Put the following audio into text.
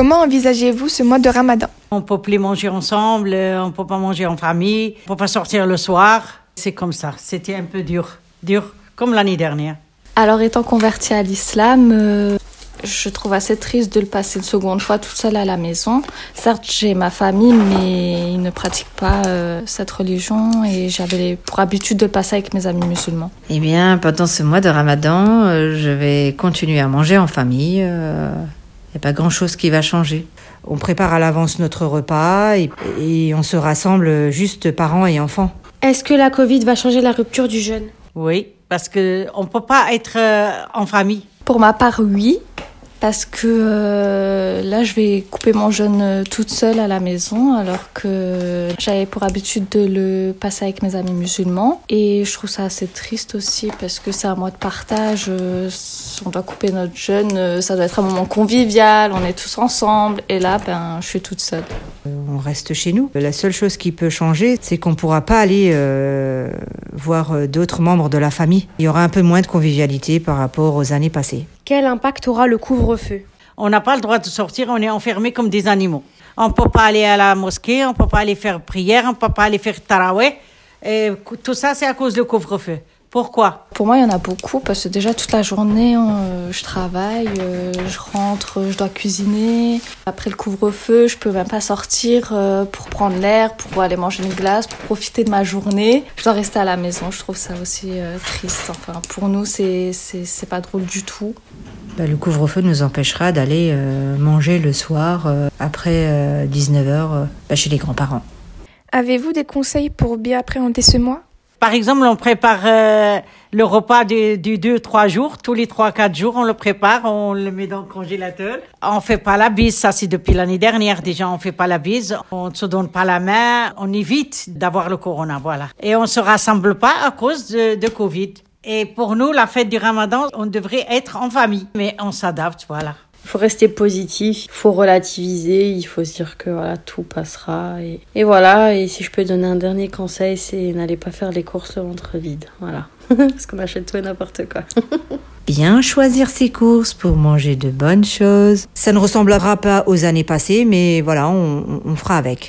Comment envisagez-vous ce mois de Ramadan? On peut plus manger ensemble, euh, on peut pas manger en famille, on peut pas sortir le soir. C'est comme ça. C'était un peu dur, dur, comme l'année dernière. Alors, étant convertie à l'islam, euh, je trouve assez triste de le passer une seconde fois toute seule à la maison. Certes, j'ai ma famille, mais ils ne pratiquent pas euh, cette religion et j'avais pour habitude de le passer avec mes amis musulmans. Eh bien, pendant ce mois de Ramadan, euh, je vais continuer à manger en famille. Il n'y a pas grand-chose qui va changer. On prépare à l'avance notre repas et, et on se rassemble juste parents et enfants. Est-ce que la Covid va changer la rupture du jeûne? Oui, parce que on peut pas être euh, en famille. Pour ma part, oui. Parce que euh, là, je vais couper mon jeûne euh, toute seule à la maison, alors que j'avais pour habitude de le passer avec mes amis musulmans. Et je trouve ça assez triste aussi, parce que c'est un mois de partage. euh, On doit couper notre jeûne, ça doit être un moment convivial, on est tous ensemble. Et là, ben, je suis toute seule. On reste chez nous. La seule chose qui peut changer, c'est qu'on ne pourra pas aller voir d'autres membres de la famille. Il y aura un peu moins de convivialité par rapport aux années passées. Quel impact aura le couvre-feu? On n'a pas le droit de sortir, on est enfermés comme des animaux. On peut pas aller à la mosquée, on peut pas aller faire prière, on peut pas aller faire taraweh. Tout ça, c'est à cause du couvre-feu. Pourquoi Pour moi, il y en a beaucoup parce que déjà toute la journée, euh, je travaille, euh, je rentre, je dois cuisiner. Après le couvre-feu, je peux même pas sortir euh, pour prendre l'air, pour aller manger une glace, pour profiter de ma journée. Je dois rester à la maison. Je trouve ça aussi euh, triste. Enfin, pour nous, c'est c'est c'est pas drôle du tout. Bah, le couvre-feu nous empêchera d'aller euh, manger le soir euh, après 19h chez les grands-parents. Avez-vous des conseils pour bien appréhender ce mois? Par exemple, on prépare euh, le repas du, du 2-3 jours. Tous les 3-4 jours, on le prépare, on le met dans le congélateur. On fait pas la bise, ça c'est depuis l'année dernière déjà, on fait pas la bise. On ne se donne pas la main, on évite d'avoir le corona, voilà. Et on se rassemble pas à cause de, de Covid. Et pour nous, la fête du ramadan, on devrait être en famille. Mais on s'adapte, voilà. Il faut rester positif, il faut relativiser, il faut se dire que voilà, tout passera. Et, voilà, et si je peux donner un dernier conseil, c'est n'allez pas faire les courses le ventre vide. Voilà. Parce qu'on achète tout et n'importe quoi. Bien choisir ses courses pour manger de bonnes choses. Ça ne ressemblera pas aux années passées, mais voilà, on- on fera avec.